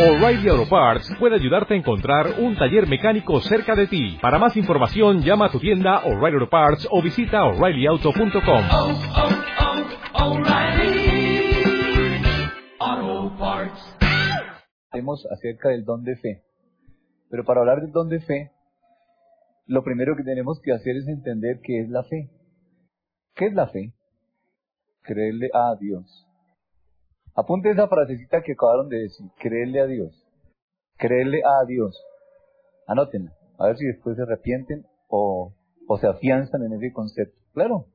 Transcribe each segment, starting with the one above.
O'Reilly Auto Parts puede ayudarte a encontrar un taller mecánico cerca de ti. Para más información, llama a tu tienda O'Reilly Auto Parts o visita oreillyauto.com. oh, oh. Hablemos acerca del don de fe. Pero para hablar del don de fe, lo primero que tenemos que hacer es entender qué es la fe. ¿Qué es la fe? Creerle a Dios. Apunte esa frasecita que acabaron de decir, creerle a Dios. Creerle a Dios. Anótenla, a ver si después se arrepienten o, o se afianzan en ese concepto. Claro.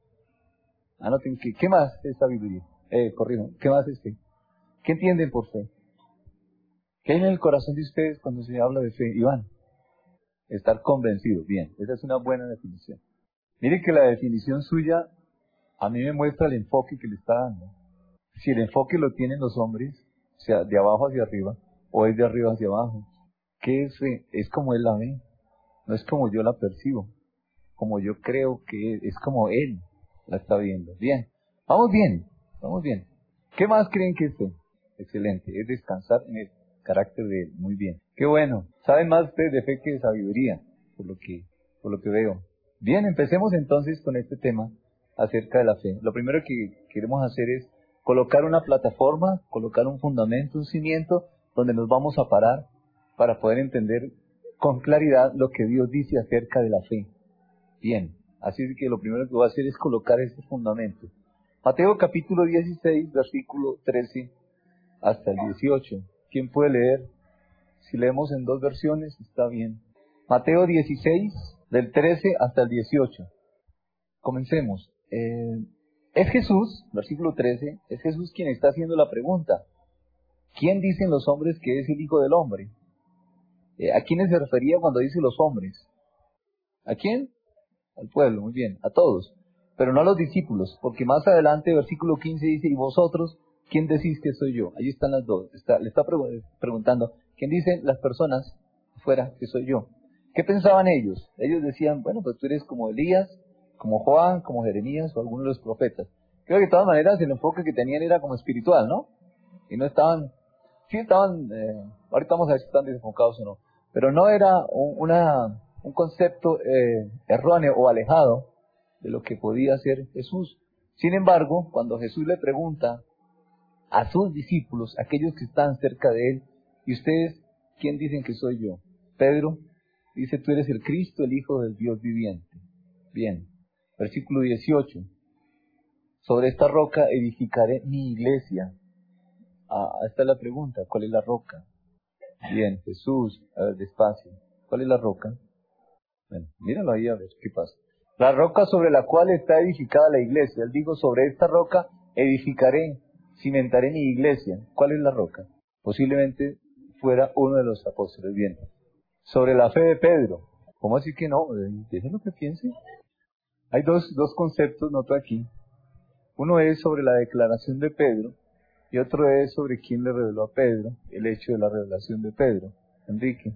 Anoten, ¿qué, qué más es sabiduría? Eh, corrijo, ¿qué más es fe? ¿Qué entienden por fe? ¿Qué hay en el corazón de ustedes cuando se habla de fe? Iván, estar convencidos. Bien, esa es una buena definición. Mire que la definición suya a mí me muestra el enfoque que le está dando. Si el enfoque lo tienen los hombres, sea, de abajo hacia arriba, o es de arriba hacia abajo, ¿qué es fe? Es como él la ve, no es como yo la percibo, como yo creo que es, es como él la está viendo. Bien, vamos bien, vamos bien. ¿Qué más creen que es fe? Excelente, es descansar en el carácter de él, muy bien. Qué bueno, saben más ustedes de fe que de sabiduría, por lo que, por lo que veo. Bien, empecemos entonces con este tema acerca de la fe. Lo primero que queremos hacer es colocar una plataforma, colocar un fundamento, un cimiento, donde nos vamos a parar para poder entender con claridad lo que Dios dice acerca de la fe. Bien, así que lo primero que voy a hacer es colocar este fundamento. Mateo capítulo 16, versículo 13 hasta el 18. ¿Quién puede leer? Si leemos en dos versiones, está bien. Mateo 16, del 13 hasta el 18. Comencemos. Eh, es Jesús, versículo 13, es Jesús quien está haciendo la pregunta. ¿Quién dicen los hombres que es el Hijo del Hombre? Eh, ¿A quiénes se refería cuando dice los hombres? ¿A quién? Al pueblo, muy bien, a todos. Pero no a los discípulos, porque más adelante, versículo 15 dice, ¿y vosotros quién decís que soy yo? Ahí están las dos. Está, le está pregu- preguntando, ¿quién dicen las personas afuera que soy yo? ¿Qué pensaban ellos? Ellos decían, bueno, pues tú eres como Elías, como Juan, como Jeremías o alguno de los profetas. Creo que de todas maneras el enfoque que tenían era como espiritual, ¿no? Y no estaban, sí estaban, eh, ahorita vamos a ver si están desenfocados o no, pero no era un, una, un concepto eh, erróneo o alejado de lo que podía ser Jesús. Sin embargo, cuando Jesús le pregunta a sus discípulos, aquellos que están cerca de él, ¿y ustedes quién dicen que soy yo? Pedro dice, tú eres el Cristo, el Hijo del Dios viviente. Bien. Versículo 18. Sobre esta roca edificaré mi iglesia. Ah, esta es la pregunta. ¿Cuál es la roca? Bien, Jesús. A ver, despacio. ¿Cuál es la roca? Bueno, míralo ahí a ver qué pasa. La roca sobre la cual está edificada la iglesia. Él dijo, sobre esta roca edificaré, cimentaré mi iglesia. ¿Cuál es la roca? Posiblemente fuera uno de los apóstoles. Bien. Sobre la fe de Pedro. ¿Cómo así que no? Déjenlo que piense. Hay dos, dos conceptos, noto aquí. Uno es sobre la declaración de Pedro y otro es sobre quién le reveló a Pedro, el hecho de la revelación de Pedro, Enrique.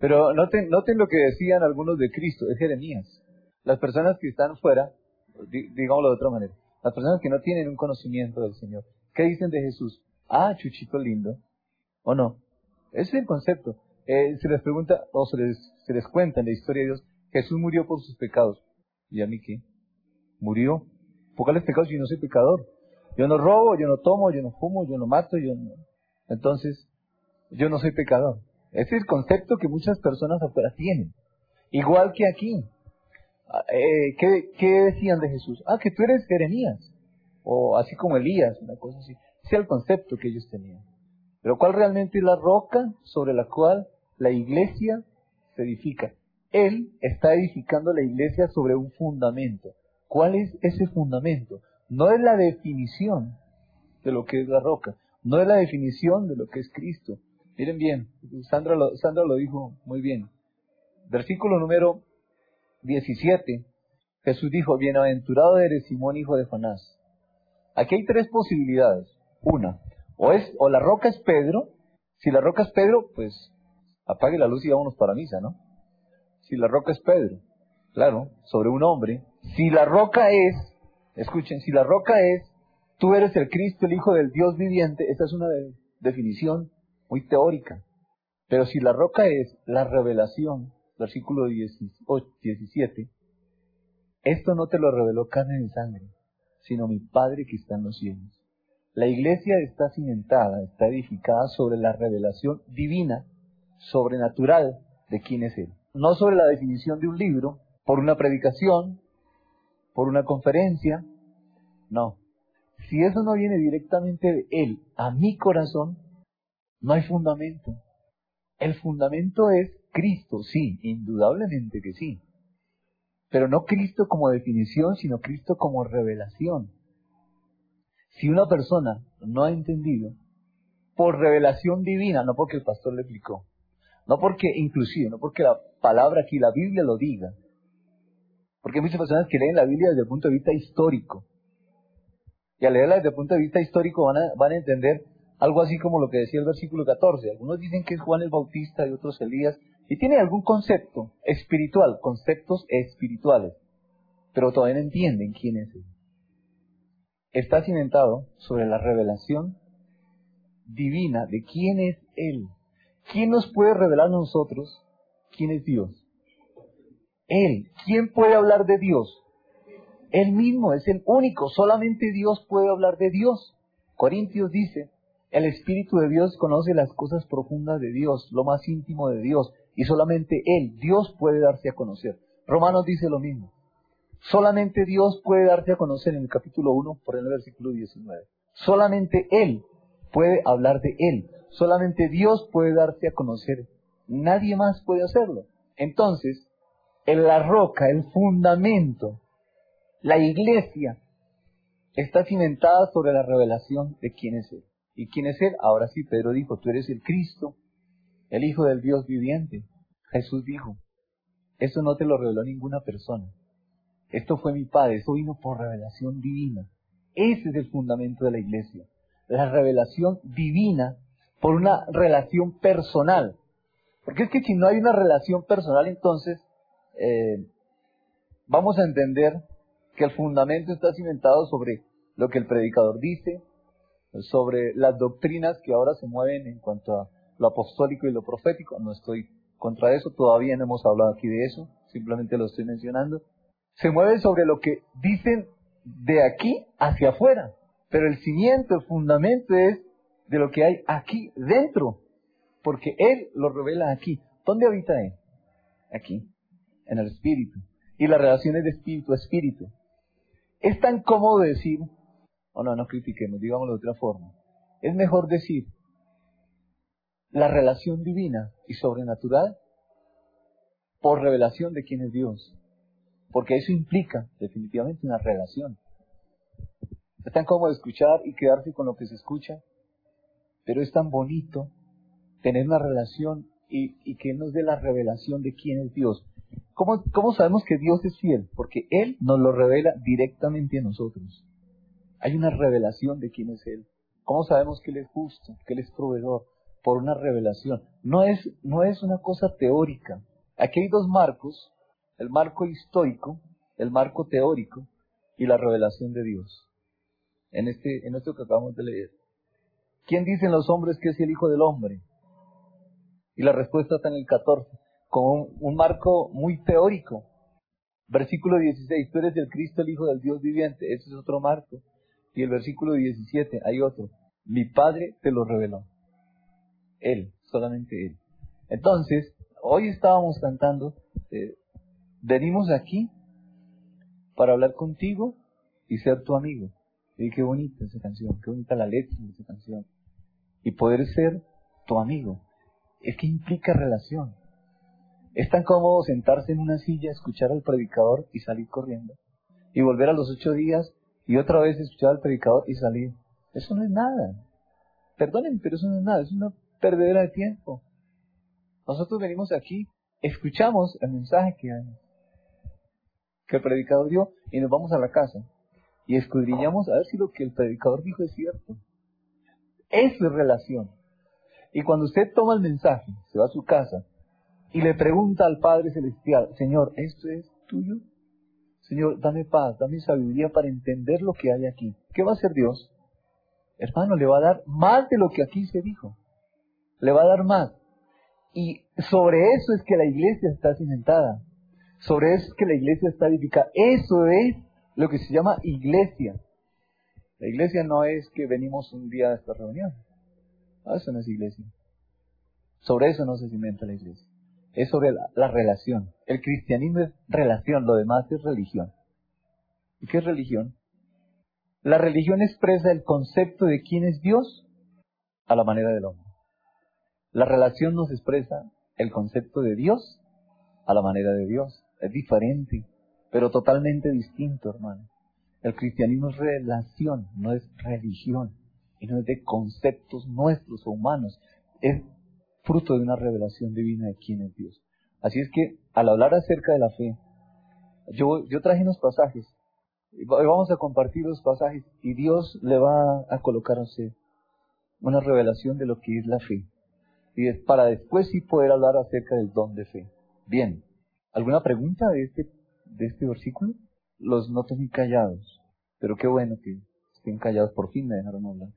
Pero noten, noten lo que decían algunos de Cristo, es Jeremías. Las personas que están fuera, di- digámoslo de otra manera, las personas que no tienen un conocimiento del Señor, ¿qué dicen de Jesús? Ah, chuchito lindo. ¿O no? Ese es el concepto. Eh, se les pregunta, o se les, se les cuenta en la historia de Dios, Jesús murió por sus pecados. ¿Y a mí qué? Murió. ¿Por cuáles pecados? Yo no soy pecador. Yo no robo, yo no tomo, yo no fumo, yo no mato, yo no. Entonces, yo no soy pecador. Ese es el concepto que muchas personas afuera tienen. Igual que aquí. Ah, eh, ¿qué, ¿Qué decían de Jesús? Ah, que tú eres Jeremías. O así como Elías, una cosa así. Ese es el concepto que ellos tenían. Pero ¿cuál realmente es la roca sobre la cual la iglesia se edifica? Él está edificando la iglesia sobre un fundamento. ¿Cuál es ese fundamento? No es la definición de lo que es la roca, no es la definición de lo que es Cristo. Miren bien, Sandra lo, dijo muy bien. Versículo número 17. Jesús dijo, bienaventurado eres Simón, hijo de Jonás. Aquí hay tres posibilidades. Una, o es, o la roca es Pedro. Si la roca es Pedro, pues apague la luz y vámonos para misa, ¿no? Si la roca es Pedro, claro, sobre un hombre. Si la roca es, escuchen, si la roca es, tú eres el Cristo, el Hijo del Dios viviente, esa es una de- definición muy teórica. Pero si la roca es la revelación, versículo 17, esto no te lo reveló carne ni sangre, sino mi Padre que está en los cielos. La iglesia está cimentada, está edificada sobre la revelación divina, sobrenatural de quién es Él. No sobre la definición de un libro, por una predicación, por una conferencia. No. Si eso no viene directamente de Él a mi corazón, no hay fundamento. El fundamento es Cristo, sí, indudablemente que sí. Pero no Cristo como definición, sino Cristo como revelación. Si una persona no ha entendido, por revelación divina, no porque el pastor le explicó, no porque inclusive, no porque la palabra aquí, la Biblia lo diga, porque hay muchas personas que leen la Biblia desde el punto de vista histórico, y al leerla desde el punto de vista histórico van a, van a entender algo así como lo que decía el versículo 14. Algunos dicen que es Juan el Bautista y otros Elías, y tiene algún concepto espiritual, conceptos espirituales, pero todavía no entienden quién es Él. Está cimentado sobre la revelación divina de quién es Él. ¿Quién nos puede revelar a nosotros quién es Dios? Él. ¿Quién puede hablar de Dios? Él mismo es el único. Solamente Dios puede hablar de Dios. Corintios dice, el Espíritu de Dios conoce las cosas profundas de Dios, lo más íntimo de Dios, y solamente Él, Dios puede darse a conocer. Romanos dice lo mismo. Solamente Dios puede darte a conocer en el capítulo 1, por el versículo 19. Solamente Él puede hablar de Él. Solamente Dios puede darte a conocer. Nadie más puede hacerlo. Entonces, en la roca, el fundamento, la iglesia, está cimentada sobre la revelación de quién es Él. ¿Y quién es Él? Ahora sí, Pedro dijo, tú eres el Cristo, el Hijo del Dios viviente. Jesús dijo, eso no te lo reveló ninguna persona. Esto fue mi Padre, eso vino por revelación divina. Ese es el fundamento de la iglesia. La revelación divina por una relación personal. Porque es que si no hay una relación personal, entonces eh, vamos a entender que el fundamento está cimentado sobre lo que el predicador dice, sobre las doctrinas que ahora se mueven en cuanto a lo apostólico y lo profético. No estoy contra eso, todavía no hemos hablado aquí de eso, simplemente lo estoy mencionando se mueve sobre lo que dicen de aquí hacia afuera. Pero el cimiento, el fundamento es de lo que hay aquí dentro. Porque Él lo revela aquí. ¿Dónde habita Él? Aquí, en el espíritu. Y la relación es de espíritu a espíritu. Es tan cómodo decir, o no, no critiquemos, digámoslo de otra forma. Es mejor decir la relación divina y sobrenatural por revelación de quién es Dios porque eso implica definitivamente una relación. Es tan cómodo escuchar y quedarse con lo que se escucha, pero es tan bonito tener una relación y, que nos dé la revelación de quién es Dios. ¿Cómo, ¿Cómo sabemos que Dios es fiel? Porque Él nos lo revela directamente a nosotros. Hay una revelación de quién es Él. ¿Cómo sabemos que Él es justo, que Él es proveedor? Por una revelación. No es, no es una cosa teórica. Aquí hay dos marcos el marco histórico, el marco teórico y la revelación de Dios. En, este, en esto que acabamos de leer. ¿Quién dicen los hombres que es el Hijo del Hombre? Y la respuesta está en el 14, con un, marco muy teórico. Versículo 16, tú eres el Cristo, el Hijo del Dios viviente. Ese es otro marco. Y el versículo 17, hay otro. Mi Padre te lo reveló. Él, solamente Él. Entonces, hoy estábamos cantando eh, venimos aquí para hablar contigo y ser tu amigo. Y qué bonita esa canción, qué bonita la letra de esa canción. Y poder ser tu amigo. Es que implica relación. Es tan cómodo sentarse en una silla, escuchar al predicador y salir corriendo. Y volver a los ocho días y otra vez escuchar al predicador y salir. Eso no es nada. Perdonen, pero eso no es nada. Es una perdedera de tiempo. Nosotros venimos aquí, escuchamos el mensaje que que el predicador dio y nos vamos a la casa y escudriñamos a ver si lo que el predicador dijo es cierto. Es relación. Y cuando usted toma el mensaje, se va a su casa y le pregunta al Padre Celestial, Señor, ¿esto es tuyo? Señor, dame paz, dame sabiduría para entender lo que hay aquí. ¿Qué va a hacer Dios? Hermano, le va a dar más de lo que aquí se dijo. le va a dar más. Y sobre eso es que la iglesia está cimentada. Sobre eso es que la iglesia está edificada. Eso es lo que se llama iglesia. La iglesia no es que venimos un día a esta reunión. Ah, eso no es iglesia. Sobre eso no se cimenta la iglesia. Es sobre la, la relación. El cristianismo es relación, lo demás es religión. ¿Y qué es religión? La religión expresa el concepto de quién es Dios a la manera del hombre. La relación nos expresa el concepto de Dios a la manera de Dios. Es diferente, pero totalmente distinto, hermano. El cristianismo es relación, no es religión, y no es de conceptos nuestros o humanos. Es fruto de una revelación divina de quién es Dios. Así es que al hablar acerca de la fe, yo, yo traje unos pasajes, vamos a compartir los pasajes, y Dios le va a colocar a usted una revelación de lo que es la fe. Y es para después sí poder hablar acerca del don de fe. Bien, ¿alguna pregunta de este, de este versículo? Los noto muy callados, pero qué bueno que estén callados, por fin me dejaron hablar.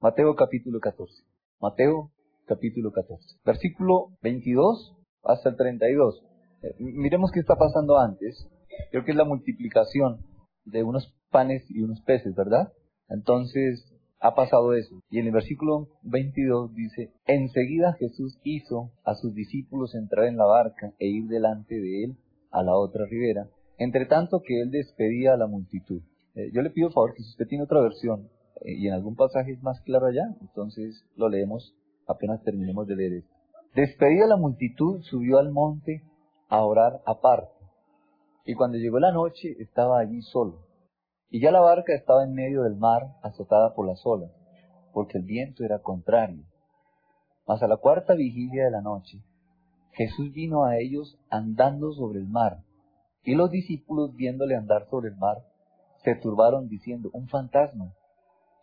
Mateo capítulo 14. Mateo capítulo 14. Versículo 22 hasta el 32. Eh, miremos qué está pasando antes. Creo que es la multiplicación de unos panes y unos peces, ¿verdad? Entonces, ha pasado eso. Y en el versículo 22 dice, enseguida Jesús hizo a sus discípulos entrar en la barca e ir delante de él a la otra ribera, entre tanto que él despedía a la multitud. Eh, yo le pido favor que si usted tiene otra versión eh, y en algún pasaje es más claro allá, entonces lo leemos apenas terminemos de leer esto. Despedida la multitud, subió al monte a orar aparte. Y cuando llegó la noche estaba allí solo. Y ya la barca estaba en medio del mar, azotada por las olas, porque el viento era contrario. Mas a la cuarta vigilia de la noche, Jesús vino a ellos andando sobre el mar, y los discípulos viéndole andar sobre el mar, se turbaron diciendo, un fantasma,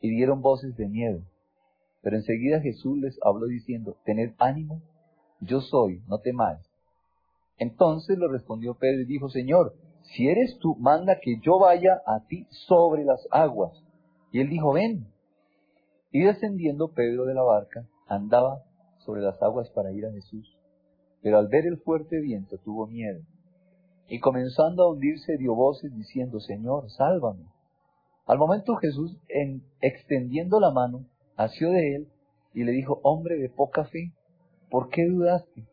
y dieron voces de miedo. Pero enseguida Jesús les habló diciendo, tened ánimo, yo soy, no temáis. Entonces le respondió Pedro y dijo, Señor, si eres tú, manda que yo vaya a ti sobre las aguas. Y él dijo, ven. Y descendiendo Pedro de la barca, andaba sobre las aguas para ir a Jesús. Pero al ver el fuerte viento tuvo miedo. Y comenzando a hundirse dio voces diciendo, Señor, sálvame. Al momento Jesús, en, extendiendo la mano, asió de él y le dijo, hombre de poca fe, ¿por qué dudaste?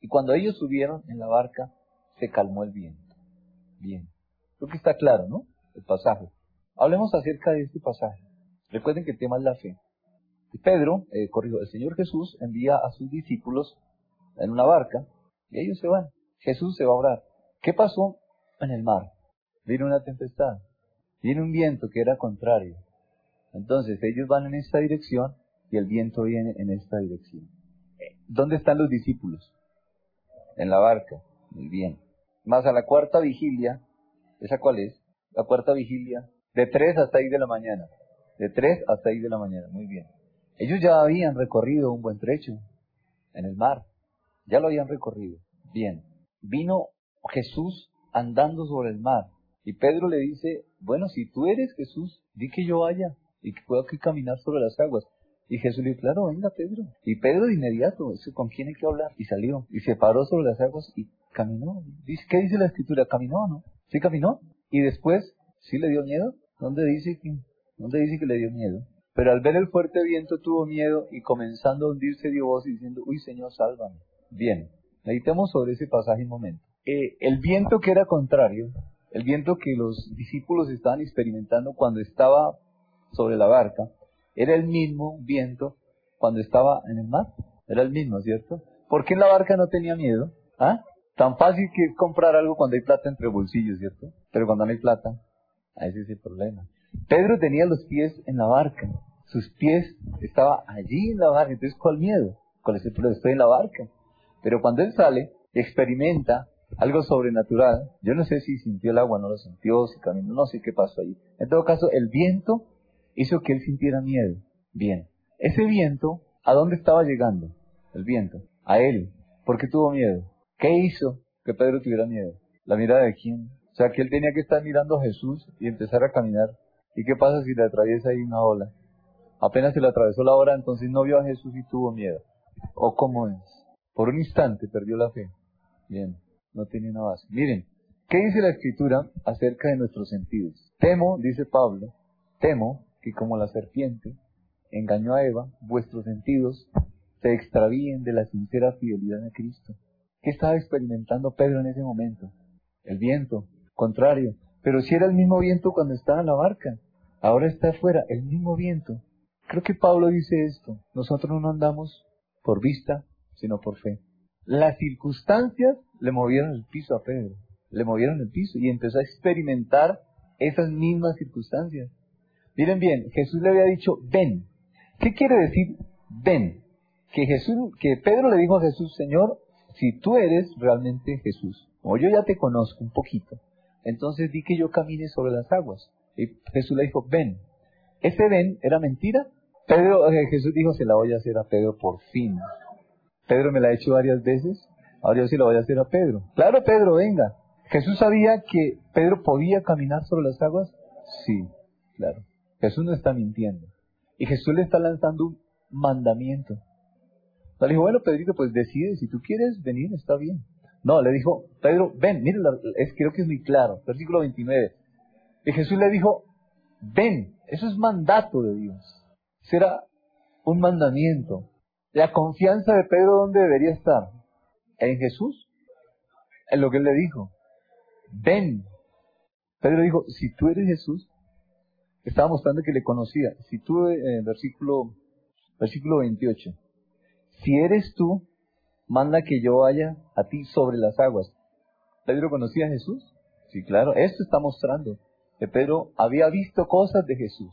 Y cuando ellos subieron en la barca, se calmó el viento. Bien. Creo que está claro, ¿no? El pasaje. Hablemos acerca de este pasaje. Recuerden que el tema es la fe. Pedro, eh, corrijo, el Señor Jesús envía a sus discípulos en una barca y ellos se van. Jesús se va a orar. ¿Qué pasó en el mar? Vino una tempestad. Viene un viento que era contrario. Entonces ellos van en esta dirección y el viento viene en esta dirección. ¿Dónde están los discípulos? En la barca. Muy bien. Más a la cuarta vigilia, ¿esa cuál es? La cuarta vigilia, de 3 hasta 6 de la mañana. De 3 hasta 6 de la mañana, muy bien. Ellos ya habían recorrido un buen trecho en el mar. Ya lo habían recorrido. Bien. Vino Jesús andando sobre el mar. Y Pedro le dice, bueno, si tú eres Jesús, di que yo vaya y que pueda aquí caminar sobre las aguas. Y Jesús le dijo, claro, venga Pedro. Y Pedro de inmediato, ¿con quién hay que hablar? Y salió. Y se paró sobre las aguas y caminó. ¿Qué dice la escritura? ¿Caminó no? ¿Sí caminó? Y después, ¿sí le dio miedo? ¿Dónde dice que, dónde dice que le dio miedo? Pero al ver el fuerte viento tuvo miedo y comenzando a hundirse dio voz diciendo, uy Señor, sálvame. Bien, meditemos sobre ese pasaje un momento. Eh, el viento que era contrario, el viento que los discípulos estaban experimentando cuando estaba sobre la barca, era el mismo viento cuando estaba en el mar. Era el mismo, ¿cierto? ¿Por qué en la barca no tenía miedo? ¿Ah? Tan fácil que es comprar algo cuando hay plata entre bolsillos, ¿cierto? Pero cuando no hay plata, ese es el problema. Pedro tenía los pies en la barca. Sus pies estaban allí en la barca. Entonces, ¿cuál miedo? ¿Cuál es el problema? Estoy en la barca. Pero cuando él sale, experimenta algo sobrenatural. Yo no sé si sintió el agua, no lo sintió, si caminó, no sé qué pasó ahí. En todo caso, el viento hizo que él sintiera miedo. Bien. Ese viento, ¿a dónde estaba llegando? El viento. A él. ¿Por qué tuvo miedo? ¿Qué hizo que Pedro tuviera miedo? ¿La mirada de quién? O sea, que él tenía que estar mirando a Jesús y empezar a caminar. ¿Y qué pasa si le atraviesa ahí una ola? Apenas se le atravesó la hora, entonces no vio a Jesús y tuvo miedo. ¿O cómo es? Por un instante perdió la fe. Bien, no tiene una base. Miren, ¿qué dice la escritura acerca de nuestros sentidos? Temo, dice Pablo, temo que como la serpiente engañó a Eva, vuestros sentidos se extravíen de la sincera fidelidad a Cristo. ¿Qué estaba experimentando Pedro en ese momento? El viento, contrario. Pero si era el mismo viento cuando estaba en la barca, ahora está afuera, el mismo viento. Creo que Pablo dice esto, nosotros no andamos por vista, sino por fe. Las circunstancias le movieron el piso a Pedro, le movieron el piso y empezó a experimentar esas mismas circunstancias. Miren bien, Jesús le había dicho, ven. ¿Qué quiere decir ven? Que Jesús, que Pedro le dijo a Jesús, Señor, si tú eres realmente Jesús, o yo ya te conozco un poquito, entonces di que yo camine sobre las aguas. Y Jesús le dijo, ven. Ese ven era mentira. Pedro, eh, Jesús dijo, se la voy a hacer a Pedro por fin. Pedro me la ha hecho varias veces, ahora yo sí la voy a hacer a Pedro. Claro, Pedro, venga. ¿Jesús sabía que Pedro podía caminar sobre las aguas? Sí, claro. Jesús no está mintiendo. Y Jesús le está lanzando un mandamiento. Le dijo, bueno, Pedrito, pues decide, si tú quieres venir, está bien. No, le dijo, Pedro, ven, mire, es, creo que es muy claro, versículo 29. Y Jesús le dijo, ven, eso es mandato de Dios. Será un mandamiento. La confianza de Pedro, ¿dónde debería estar? En Jesús. En lo que él le dijo. Ven. Pedro dijo, si tú eres Jesús, estaba mostrando que le conocía. Si tú, eh, versículo, versículo 28, si eres tú, manda que yo vaya a ti sobre las aguas. ¿Pedro conocía a Jesús? Sí, claro, esto está mostrando que Pedro había visto cosas de Jesús.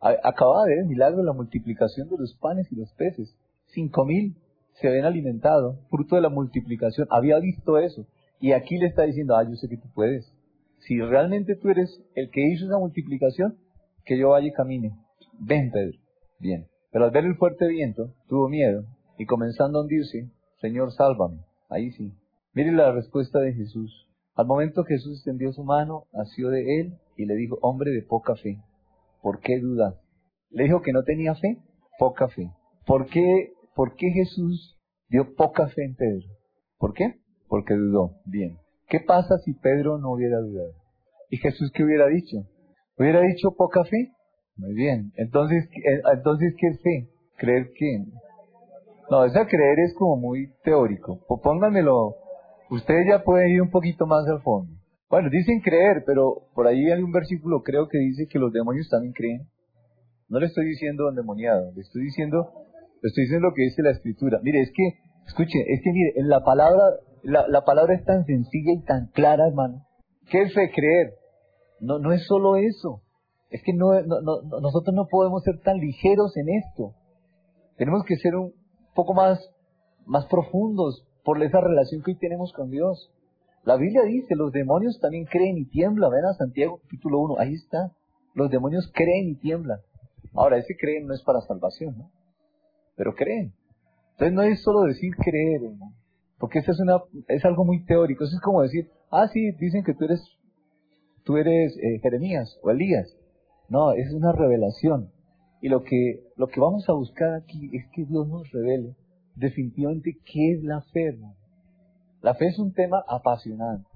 Acababa de ver el milagro de la multiplicación de los panes y los peces. Cinco mil se habían alimentado, fruto de la multiplicación. Había visto eso. Y aquí le está diciendo, ah, yo sé que tú puedes. Si realmente tú eres el que hizo esa multiplicación, que yo vaya y camine. Ven, Pedro. Bien. Pero al ver el fuerte viento, tuvo miedo y comenzando a hundirse, Señor, sálvame. Ahí sí. Mire la respuesta de Jesús. Al momento Jesús extendió su mano, nació de él y le dijo, hombre de poca fe, ¿por qué dudas? Le dijo que no tenía fe, poca fe. ¿Por qué, por qué Jesús dio poca fe en Pedro? ¿Por qué? Porque dudó. Bien. ¿Qué pasa si Pedro no hubiera dudado? ¿Y Jesús qué hubiera dicho? ¿Hubiera dicho poca fe? Muy bien. Entonces, eh, entonces ¿qué es fe? Creer que... No, esa creer es como muy teórico. Pónganmelo, ustedes ya pueden ir un poquito más al fondo. Bueno, dicen creer, pero por ahí hay un versículo creo que dice que los demonios también creen. No le estoy diciendo endemoniado, le estoy diciendo, estoy diciendo lo que dice la escritura. Mire, es que, escuche, es que mire, en la palabra, la, la palabra es tan sencilla y tan clara, hermano. ¿Qué es creer? No, no es solo eso. Es que no, nosotros no podemos ser tan ligeros en esto. Tenemos que ser un poco más, más profundos por esa relación que hoy tenemos con Dios. La Biblia dice, los demonios también creen y tiemblan. Ven a Santiago capítulo 1, ahí está. Los demonios creen y tiemblan. Ahora, ese creen no es para salvación, ¿no? Pero creen. Entonces no es solo decir creer, hermano. Porque eso es, una, es algo muy teórico. Eso es como decir, ah, sí, dicen que tú eres tú eres eh, Jeremías o Elías. No, es una revelación. Y lo que, lo que vamos a buscar aquí es que Dios nos revele definitivamente qué es la fe. La fe es un tema apasionante.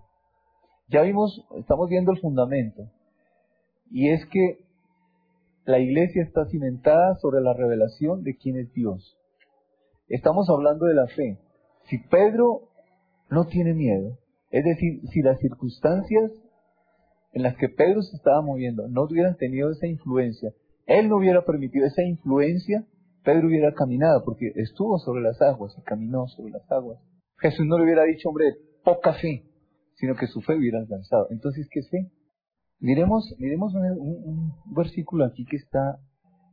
Ya vimos, estamos viendo el fundamento. Y es que la iglesia está cimentada sobre la revelación de quién es Dios. Estamos hablando de la fe. Si Pedro no tiene miedo, es decir, si las circunstancias en las que Pedro se estaba moviendo no hubieran tenido esa influencia, él no hubiera permitido esa influencia, Pedro hubiera caminado, porque estuvo sobre las aguas y caminó sobre las aguas. Jesús no le hubiera dicho, hombre, poca fe, sino que su fe hubiera alcanzado. Entonces, ¿qué fe? Miremos, miremos un, versículo aquí que está,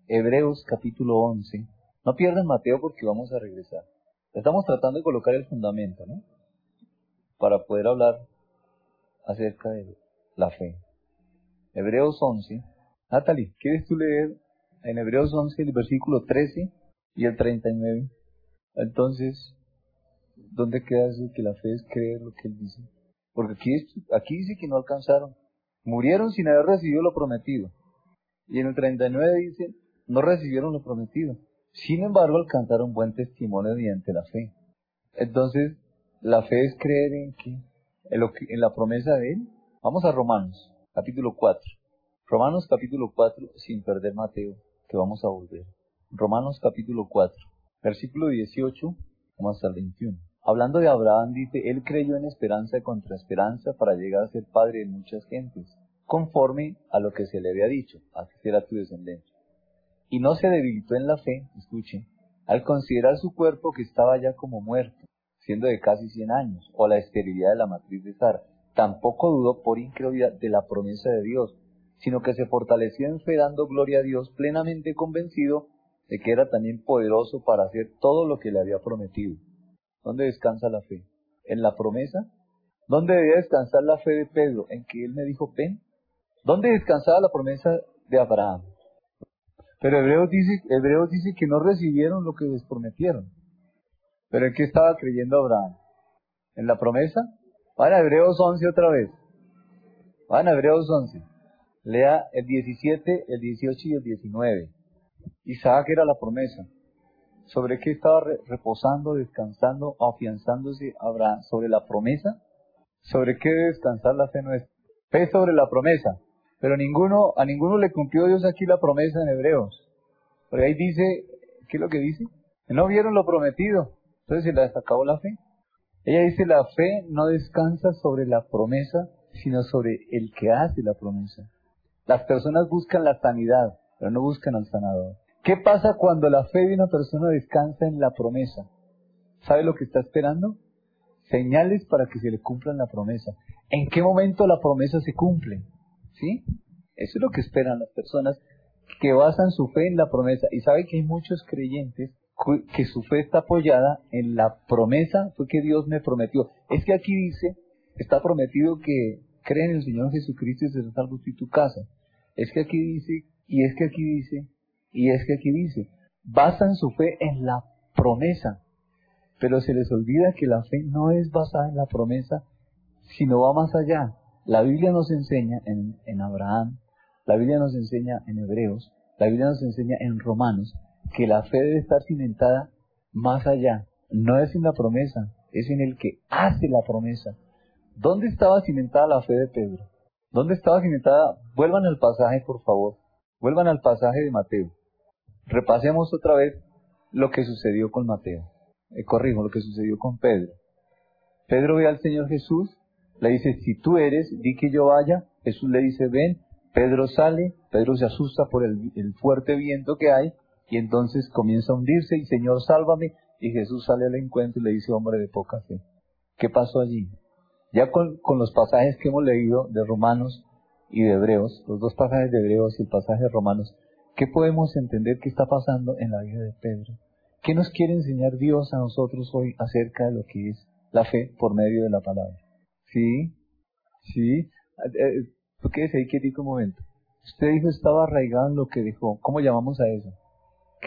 Hebreos capítulo 11. No pierdan Mateo porque vamos a regresar. Estamos tratando de colocar el fundamento, ¿no? Para poder hablar acerca de, la fe. Hebreos 11. Natalie, ¿quieres tú leer en Hebreos 11 el versículo 13 y el 39? Entonces, ¿dónde queda eso que la fe es creer lo que él dice? Porque aquí, aquí dice que no alcanzaron. Murieron sin haber recibido lo prometido. Y en el 39 dice, no recibieron lo prometido. Sin embargo, alcanzaron buen testimonio mediante la fe. Entonces, la fe es creer en que, en, lo que, en la promesa de Él. Vamos a Romanos, capítulo 4. Romanos capítulo 4, sin perder Mateo, que vamos a volver. Romanos capítulo 4, versículo 18, vamos el 21. Hablando de Abraham, dice, Él creyó en esperanza contra esperanza para llegar a ser padre de muchas gentes, conforme a lo que se le había dicho, así será tu descendencia. Y no se debilitó en la fe, escuche, al considerar su cuerpo que estaba ya como muerto, siendo de casi 100 años, o la esterilidad de la matriz de Sara. Tampoco dudó por incredulidad de la promesa de Dios, sino que se fortaleció en fe dando gloria a Dios, plenamente convencido de que era también poderoso para hacer todo lo que le había prometido. ¿Dónde descansa la fe? ¿En la promesa? ¿Dónde debía descansar la fe de Pedro? ¿En que él me dijo, ven? ¿Dónde descansaba la promesa de Abraham? Pero Hebreos dice, Hebreos dice que no recibieron lo que les prometieron. ¿Pero en qué estaba creyendo Abraham? ¿En la promesa? Van a Hebreos 11 otra vez. Van a Hebreos 11. Lea el 17, el 18 y el 19. Isaac era la promesa. ¿Sobre qué estaba reposando, descansando, afianzándose Abraham? ¿Sobre la promesa? ¿Sobre qué debe descansar la fe nuestra? Fe sobre la promesa. Pero ninguno, a ninguno le cumplió Dios aquí la promesa en Hebreos. Porque ahí dice, ¿qué es lo que dice? No vieron lo prometido. Entonces se les acabó la fe. Ella dice, la fe no descansa sobre la promesa, sino sobre el que hace la promesa. Las personas buscan la sanidad, pero no buscan al sanador. ¿Qué pasa cuando la fe de una persona descansa en la promesa? ¿Sabe lo que está esperando? Señales para que se le cumpla la promesa. ¿En qué momento la promesa se cumple? ¿Sí? Eso es lo que esperan las personas que basan su fe en la promesa. Y sabe que hay muchos creyentes que su fe está apoyada en la promesa fue que Dios me prometió. Es que aquí dice, está prometido que cree en el Señor Jesucristo y será salvo y tu casa. Es que aquí dice, y es que aquí dice, y es que aquí dice, basan su fe en la promesa, pero se les olvida que la fe no es basada en la promesa, sino va más allá. La Biblia nos enseña en, en Abraham, la Biblia nos enseña en Hebreos, la Biblia nos enseña en Romanos, que la fe debe estar cimentada más allá. No es en la promesa, es en el que hace la promesa. ¿Dónde estaba cimentada la fe de Pedro? ¿Dónde estaba cimentada? Vuelvan al pasaje, por favor. Vuelvan al pasaje de Mateo. Repasemos otra vez lo que sucedió con Mateo. Eh, corrijo, lo que sucedió con Pedro. Pedro ve al Señor Jesús, le dice, si tú eres, di que yo vaya. Jesús le dice, ven. Pedro sale, Pedro se asusta por el, el fuerte viento que hay, y entonces comienza a hundirse y Señor, sálvame. Y Jesús sale al encuentro y le dice, hombre de poca fe. ¿Qué pasó allí? Ya con, los pasajes que hemos leído de Romanos y de Hebreos, los dos pasajes de Hebreos y el pasaje de Romanos, ¿qué podemos entender que está pasando en la vida de Pedro? ¿Qué nos quiere enseñar Dios a nosotros hoy acerca de lo que es la fe por medio de la palabra? ¿Sí? ¿Sí? ¿Por qué ahí quietico un momento? Usted dijo estaba arraigado en lo que dijo. ¿Cómo llamamos a eso?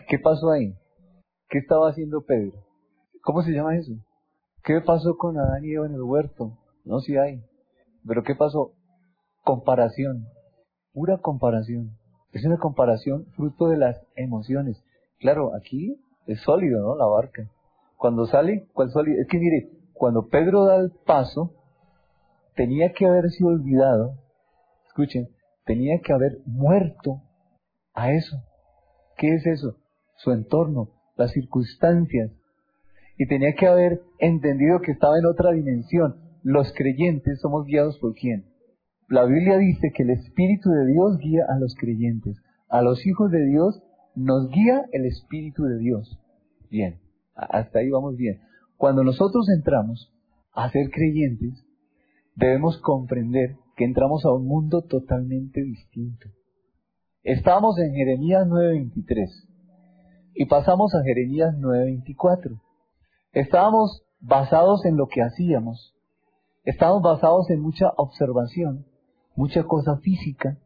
¿Qué pasó ahí? ¿Qué estaba haciendo Pedro? ¿Cómo se llama eso? ¿Qué pasó con Adán y Eva en el huerto? No, si hay. Pero ¿qué pasó? Comparación. Pura comparación. Es una comparación fruto de las emociones. Claro, aquí es sólido, ¿no? La barca. Cuando sale, ¿cuál sólido? Es que mire, cuando Pedro da el paso, tenía que haberse olvidado, escuchen, tenía que haber muerto a eso. ¿Qué es eso? Su entorno, las circunstancias. Y tenía que haber entendido que estaba en otra dimensión los creyentes somos guiados por quién? La Biblia dice que el Espíritu de Dios guía a los creyentes. A los hijos de Dios nos guía el Espíritu de Dios. Bien, hasta ahí vamos bien. Cuando nosotros entramos a ser creyentes, debemos comprender que entramos a un mundo totalmente distinto. Estábamos en Jeremías 9:23 y pasamos a Jeremías 9:24. Estábamos basados en lo que hacíamos, Estamos basados en mucha observación, mucha cosa física.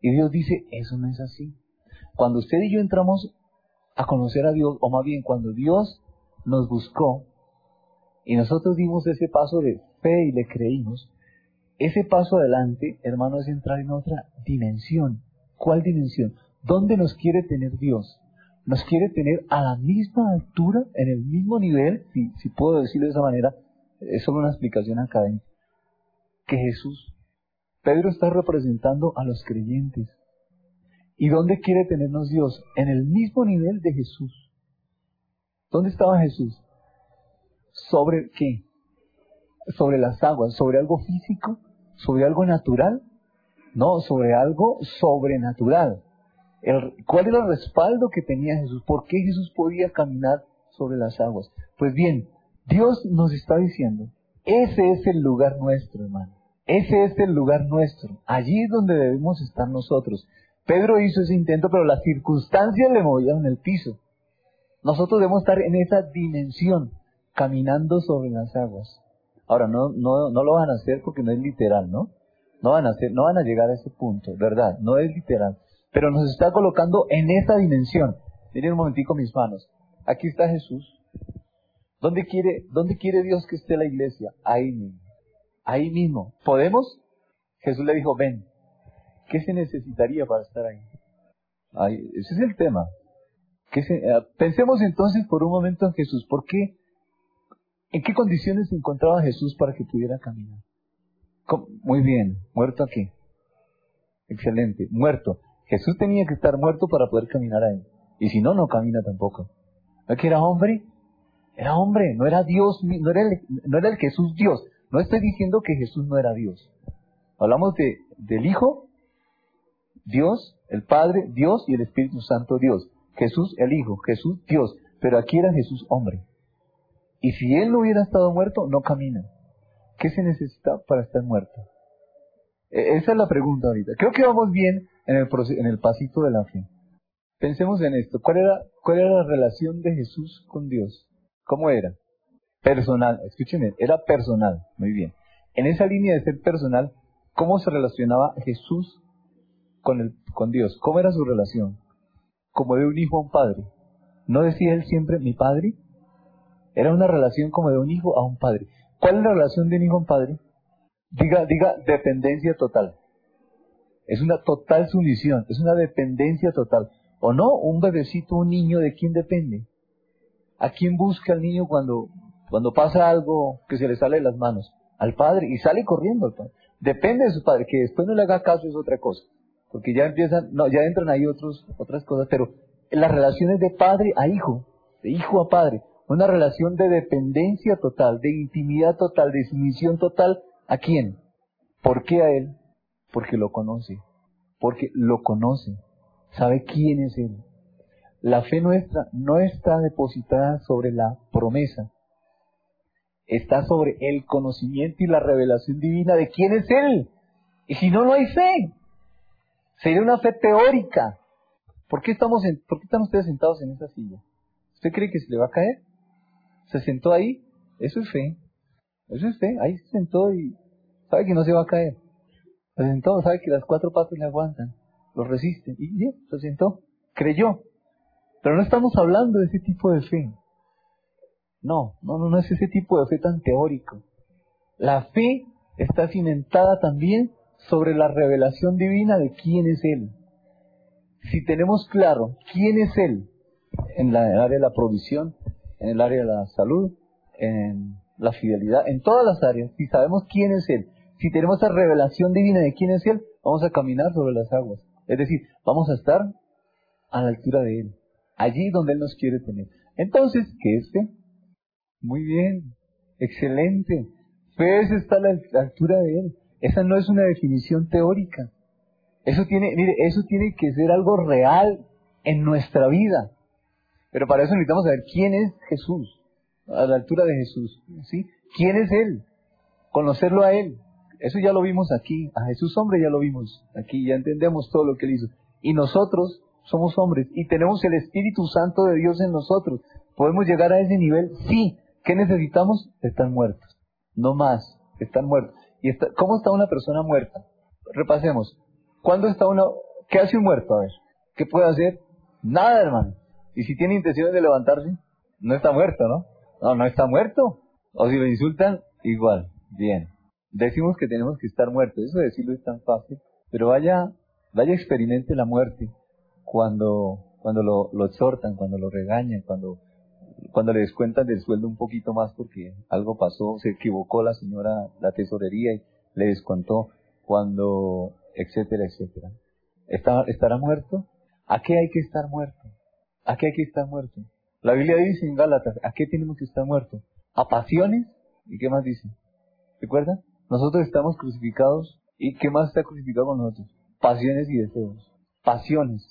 Y Dios dice, eso no es así. Cuando usted y yo entramos a conocer a Dios, o más bien cuando Dios nos buscó y nosotros dimos ese paso de fe y le creímos, ese paso adelante, hermano, es entrar en otra dimensión. ¿Cuál dimensión? ¿Dónde nos quiere tener Dios? Nos quiere tener a la misma altura, en el mismo nivel, si, si puedo decirlo de esa manera, es solo una explicación académica, que Jesús. Pedro está representando a los creyentes. ¿Y dónde quiere tenernos Dios? En el mismo nivel de Jesús. ¿Dónde estaba Jesús? ¿Sobre qué? ¿Sobre las aguas? ¿Sobre algo físico? ¿Sobre algo natural? No, sobre algo sobrenatural. ¿Cuál era el respaldo que tenía Jesús? ¿Por qué Jesús podía caminar sobre las aguas? Pues bien, Dios nos está diciendo, ese es el lugar nuestro, hermano. Ese es el lugar nuestro. Allí es donde debemos estar nosotros. Pedro hizo ese intento, pero las circunstancias le movían el piso. Nosotros debemos estar en esa dimensión, caminando sobre las aguas. Ahora, no, no, no lo van a hacer porque no es literal, ¿no? No van a hacer, no van a llegar a ese punto, ¿verdad? No es literal. Pero nos está colocando en esa dimensión. Miren un momentico mis manos. Aquí está Jesús. ¿Dónde quiere, ¿Dónde quiere Dios que esté la iglesia? Ahí mismo. Ahí mismo. ¿Podemos? Jesús le dijo, ven. ¿Qué se necesitaría para estar ahí? ese es el tema. Eh, pensemos entonces por un momento en Jesús. ¿Por qué? ¿En qué condiciones se encontraba Jesús para que pudiera caminar? Muy bien, muerto aquí. Excelente, muerto. Jesús tenía que estar muerto para poder caminar ahí. Y si no, no camina tampoco. ¿No que era hombre? Era hombre, no era Dios, no era, el, no era el Jesús Dios. No estoy diciendo que Jesús no era Dios. Hablamos de, del Hijo, Dios, el Padre, Dios y el Espíritu Santo Dios. Jesús el Hijo, Jesús Dios. Pero aquí era Jesús hombre. Y si Él no hubiera estado muerto, no camina. ¿Qué se necesita para estar muerto? E, esa es la pregunta ahorita. Creo que vamos bien en el, en el pasito de la fe. Pensemos en esto. ¿Cuál era, ¿Cuál era la relación de Jesús con Dios? ¿Cómo era? Personal. Escúchenme, era personal. Muy bien. En esa línea de ser personal, ¿cómo se relacionaba Jesús con, el, con Dios? ¿Cómo era su relación? Como de un hijo a un padre. ¿No decía él siempre mi padre? Era una relación como de un hijo a un padre. ¿Cuál es la relación de un hijo a un padre? Diga, diga dependencia total. Es una total sumisión, es una dependencia total. ¿O no? Un bebecito, un niño, ¿de quién depende? ¿A quién busca el niño cuando, cuando pasa algo que se le sale de las manos? Al padre, y sale corriendo Depende de su padre, que después no le haga caso es otra cosa. Porque ya empiezan, no, ya entran ahí otros, otras cosas, pero las relaciones de padre a hijo, de hijo a padre, una relación de dependencia total, de intimidad total, de sumisión total. ¿A quién? ¿Por qué a Él? Porque lo conoce. Porque lo conoce. Sabe quién es Él. La fe nuestra no está depositada sobre la promesa. Está sobre el conocimiento y la revelación divina de quién es Él. Y si no, no hay fe. Sería una fe teórica. ¿Por qué, estamos en, ¿Por qué están ustedes sentados en esa silla? ¿Usted cree que se le va a caer? se sentó ahí, eso es fe. Eso es fe. Ahí se sentó y sabe que no se va a caer. Se sentó, sabe que las cuatro patas le aguantan, lo resisten. Y ya, se sentó, creyó. Pero no estamos hablando de ese tipo de fe. No, no, no, no es ese tipo de fe tan teórico. La fe está cimentada también sobre la revelación divina de quién es Él. Si tenemos claro quién es Él en la área de la provisión, en el área de la salud, en la fidelidad, en todas las áreas, si sabemos quién es Él, si tenemos esa revelación divina de quién es Él, vamos a caminar sobre las aguas. Es decir, vamos a estar a la altura de Él, allí donde Él nos quiere tener. Entonces, ¿qué es fe? Muy bien, excelente. Fe es estar a la altura de Él. Esa no es una definición teórica. Eso tiene, mire, eso tiene que ser algo real en nuestra vida. Pero para eso necesitamos saber quién es Jesús, a la altura de Jesús, ¿sí? ¿Quién es Él? Conocerlo a Él. Eso ya lo vimos aquí. A Jesús hombre ya lo vimos aquí, ya entendemos todo lo que Él hizo. Y nosotros somos hombres y tenemos el Espíritu Santo de Dios en nosotros. ¿Podemos llegar a ese nivel? Sí. ¿Qué necesitamos? Estar muertos. No más. Estar muertos. ¿Y cómo está una persona muerta? Repasemos. ¿Cuándo está uno? ¿Qué hace un muerto? A ver. ¿Qué puede hacer? Nada, hermano. Y si tiene intenciones de levantarse, no está muerto, ¿no? No, no está muerto. O si lo insultan, igual. Bien. Decimos que tenemos que estar muertos. Eso de decirlo es tan fácil. Pero vaya, vaya experimente la muerte. cuando, cuando lo, lo exhortan, cuando lo regañan, cuando, cuando le descuentan del sueldo un poquito más porque algo pasó, se equivocó la señora, la tesorería y le descontó, cuando, etcétera, etcétera. ¿Está, ¿Estará muerto? ¿A qué hay que estar muerto? ¿A qué hay que estar muerto? La Biblia dice en Gálatas, ¿a qué tenemos que estar muertos? ¿A pasiones? ¿Y qué más dice? ¿Recuerdan? Nosotros estamos crucificados. ¿Y qué más está crucificado con nosotros? Pasiones y deseos. Pasiones.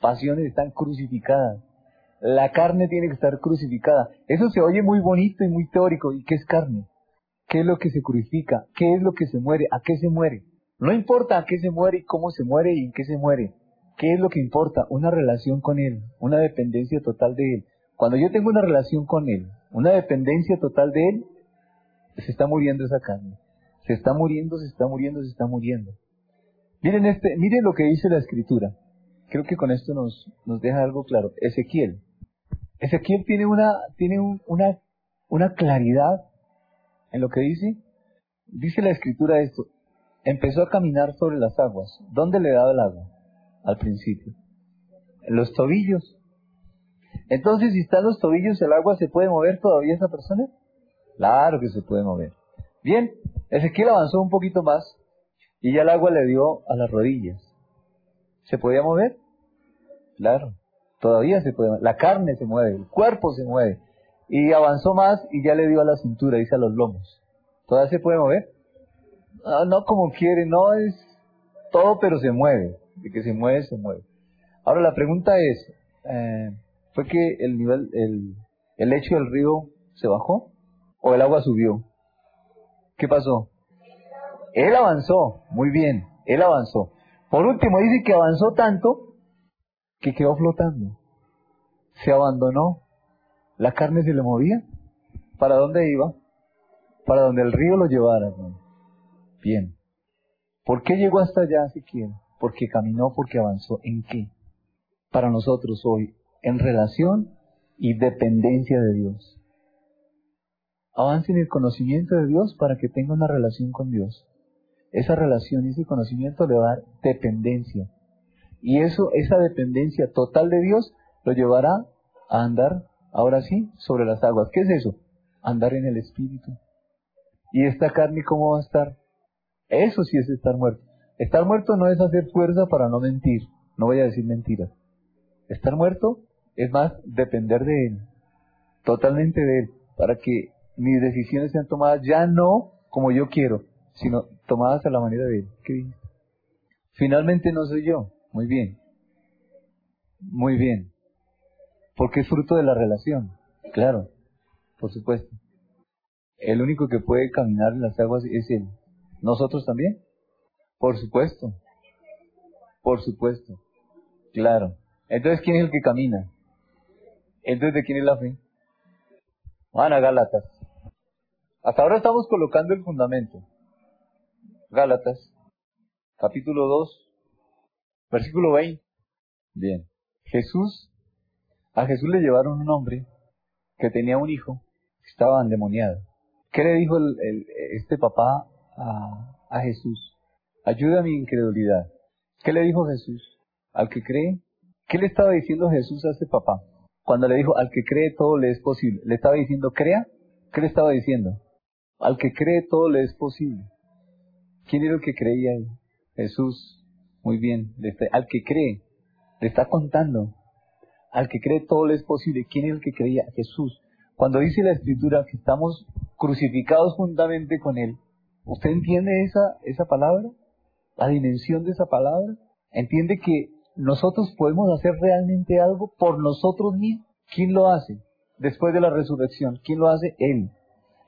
Pasiones están crucificadas. La carne tiene que estar crucificada. Eso se oye muy bonito y muy teórico. ¿Y qué es carne? ¿Qué es lo que se crucifica? ¿Qué es lo que se muere? ¿A qué se muere? No importa a qué se muere y cómo se muere y en qué se muere. ¿Qué es lo que importa? Una relación con Él, una dependencia total de Él. Cuando yo tengo una relación con Él, una dependencia total de Él, se está muriendo esa carne. Se está muriendo, se está muriendo, se está muriendo. Miren este, miren lo que dice la escritura. Creo que con esto nos, nos deja algo claro. Ezequiel. Ezequiel tiene una, tiene una, una claridad en lo que dice. Dice la escritura esto. Empezó a caminar sobre las aguas. ¿Dónde le daba el agua? Al principio. En los tobillos. Entonces, si está en los tobillos, ¿el agua se puede mover todavía esa persona? Claro que se puede mover. Bien, Ezequiel avanzó un poquito más y ya el agua le dio a las rodillas. ¿Se podía mover? Claro, todavía se puede. La carne se mueve, el cuerpo se mueve. Y avanzó más y ya le dio a la cintura, dice a los lomos. ¿Todavía se puede mover? No, no como quiere, no es todo, pero se mueve. De que se mueve, se mueve. Ahora la pregunta es, eh, ¿fue que el nivel, el, el lecho del río se bajó? ¿O el agua subió? ¿Qué pasó? Él avanzó, muy bien, él avanzó. Por último, dice que avanzó tanto que quedó flotando. Se abandonó. La carne se le movía. ¿Para dónde iba? Para donde el río lo llevara. Bien. ¿Por qué llegó hasta allá, si quiere? Porque caminó, porque avanzó. ¿En qué? Para nosotros hoy, en relación y dependencia de Dios. Avance en el conocimiento de Dios para que tenga una relación con Dios. Esa relación y ese conocimiento le va a dar dependencia. Y eso, esa dependencia total de Dios, lo llevará a andar, ahora sí, sobre las aguas. ¿Qué es eso? Andar en el Espíritu. ¿Y esta carne cómo va a estar? Eso sí es estar muerto. Estar muerto no es hacer fuerza para no mentir. No voy a decir mentiras. Estar muerto es más depender de Él. Totalmente de Él. Para que mis decisiones sean tomadas ya no como yo quiero, sino tomadas a la manera de Él. ¿Qué Finalmente no soy yo. Muy bien. Muy bien. Porque es fruto de la relación. Claro, por supuesto. El único que puede caminar en las aguas es Él. ¿Nosotros también? Por supuesto. Por supuesto. Claro. Entonces, ¿quién es el que camina? Entonces, ¿de quién es la fe? Van a Gálatas. Hasta ahora estamos colocando el fundamento. Gálatas, capítulo 2, versículo 20. Bien. Jesús, a Jesús le llevaron un hombre que tenía un hijo que estaba endemoniado. ¿Qué le dijo este papá a, Jesús? Ayuda a mi incredulidad. ¿Qué le dijo Jesús? Al que cree. ¿Qué le estaba diciendo Jesús a este papá? Cuando le dijo, al que cree todo le es posible. ¿Le estaba diciendo, crea? ¿Qué le estaba diciendo? Al que cree todo le es posible. ¿Quién era el que creía? Jesús. Muy bien. Al que cree, le está contando. Al que cree todo le es posible. ¿Quién era el que creía? Jesús. Cuando dice la escritura que estamos crucificados juntamente con Él, ¿usted entiende esa, esa palabra? La dimensión de esa palabra. ¿Entiende que nosotros podemos hacer realmente algo por nosotros mismos? ¿Quién lo hace? Después de la resurrección, ¿quién lo hace? Él.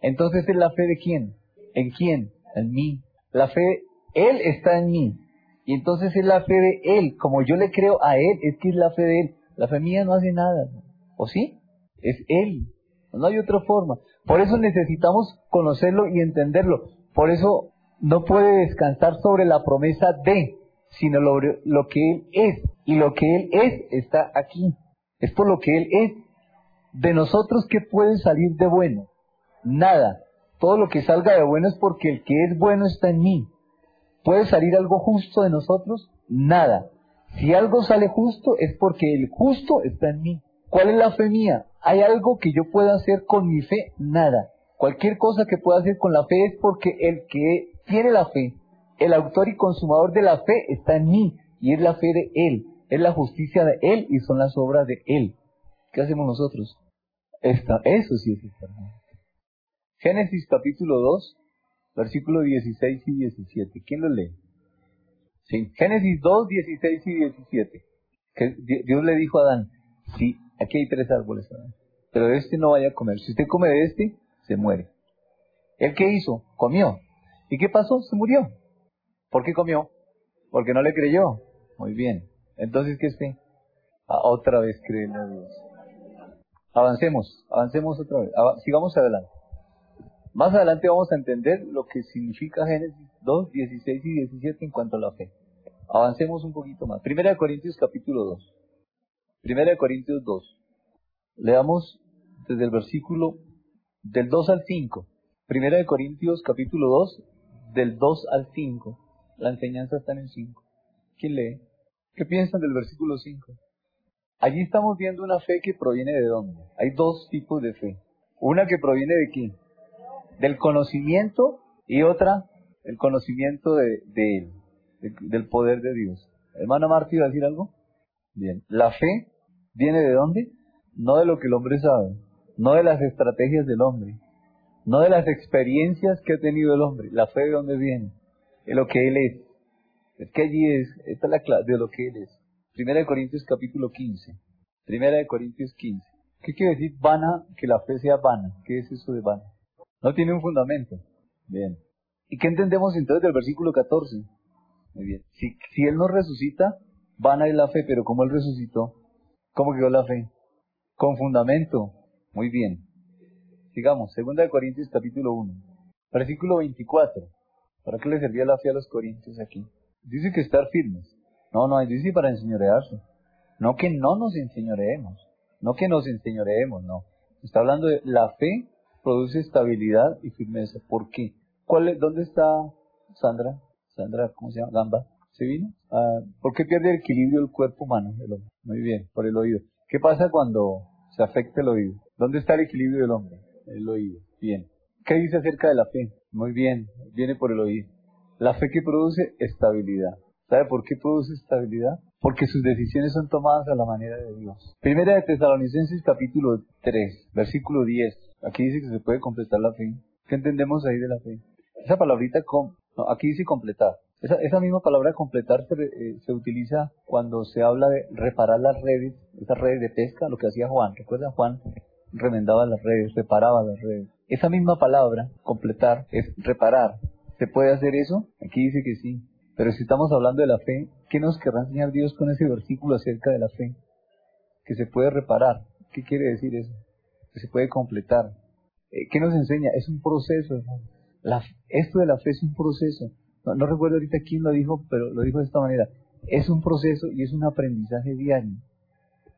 Entonces es la fe de quién? ¿En quién? En mí. La fe, Él está en mí. Y entonces es la fe de Él. Como yo le creo a Él, es que es la fe de Él. La fe mía no hace nada. ¿O sí? Es Él. No hay otra forma. Por eso necesitamos conocerlo y entenderlo. Por eso no puede descansar sobre la promesa de, sino lo, lo que Él es. Y lo que Él es está aquí. Es por lo que Él es. De nosotros, ¿qué puede salir de bueno? Nada. Todo lo que salga de bueno es porque el que es bueno está en mí. ¿Puede salir algo justo de nosotros? Nada. Si algo sale justo es porque el justo está en mí. ¿Cuál es la fe mía? ¿Hay algo que yo pueda hacer con mi fe? Nada. Cualquier cosa que pueda hacer con la fe es porque el que tiene la fe, el autor y consumador de la fe está en mí y es la fe de él, es la justicia de él y son las obras de él. ¿Qué hacemos nosotros? Eso sí es Génesis capítulo 2, versículos 16 y 17. ¿Quién lo lee? Sí. Génesis 2, 16 y 17. Que Dios le dijo a Adán, sí, aquí hay tres árboles, pero de este no vaya a comer. Si usted come de este, se muere. ¿Él qué hizo? Comió. ¿Y qué pasó? Se murió. ¿Por qué comió? Porque no le creyó. Muy bien. Entonces, ¿qué es fe? Ah, otra vez creen a Dios. Avancemos, avancemos otra vez. sigamos adelante. Más adelante vamos a entender lo que significa Génesis 2, 16 y 17 en cuanto a la fe. Avancemos un poquito más. Primera de Corintios capítulo 2. Primera de Corintios 2. Leamos desde el versículo del 2 al 5. Primera de Corintios capítulo 2, del 2 al 5. La enseñanza está en el 5. ¿Quién lee? ¿Qué piensan del versículo 5? Allí estamos viendo una fe que proviene de dónde. Hay dos tipos de fe. Una que proviene de qué? Del conocimiento y otra, el conocimiento de, él, del poder de Dios. Hermano Martí, ¿va a decir algo? Bien. La fe viene de dónde? No de lo que el hombre sabe, no de las estrategias del hombre, no de las experiencias que ha tenido el hombre. La fe de dónde viene? De lo que él es. Es que allí es, esta es la clave de lo que él es. Primera de Corintios capítulo 15. Primera de Corintios 15. ¿Qué quiere decir vana? Que la fe sea vana. ¿Qué es eso de vana? No tiene un fundamento. Bien. ¿Y qué entendemos entonces del versículo 14? Muy bien. Si, si Él no resucita, vana es la fe, pero como Él resucitó, ¿cómo quedó la fe? Con fundamento. Muy bien. Sigamos. Segunda de Corintios capítulo 1. Versículo 24. ¿Para qué le servía la fe a los corintios aquí? Dice que estar firmes. No, no, dice para enseñorearse. No que no nos enseñoreemos. No que nos enseñoreemos, no. Está hablando de la fe produce estabilidad y firmeza. ¿Por qué? ¿Cuál es, ¿Dónde está Sandra? Sandra, ¿cómo se llama? Gamba. ¿Se vino? Ah, ¿Por qué pierde el equilibrio el cuerpo humano? El hombre? Muy bien, por el oído. ¿Qué pasa cuando se afecta el oído? ¿Dónde está el equilibrio del hombre? El oído. Bien. ¿Qué dice acerca de la fe? Muy bien, viene por el oído. La fe que produce estabilidad. ¿Sabe por qué produce estabilidad? Porque sus decisiones son tomadas a la manera de Dios. Primera de Tesalonicenses capítulo 3, versículo 10. Aquí dice que se puede completar la fe. ¿Qué entendemos ahí de la fe? Esa palabrita, con, no, aquí dice completar. Esa, esa misma palabra completar se, eh, se, utiliza cuando se habla de reparar las redes, esas redes de pesca, lo que hacía Juan. ¿Recuerda Juan? Remendaba las redes, reparaba las redes. Esa misma palabra, completar, es reparar. ¿Se puede hacer eso? Aquí dice que sí. Pero si estamos hablando de la fe, ¿qué nos querrá enseñar Dios con ese versículo acerca de la fe? Que se puede reparar. ¿Qué quiere decir eso? Se puede completar. Eh, ¿Qué nos enseña? Es un proceso, La, esto de la fe es un proceso. No, recuerdo ahorita quién lo dijo, pero lo dijo de esta manera. Es un proceso y es un aprendizaje diario.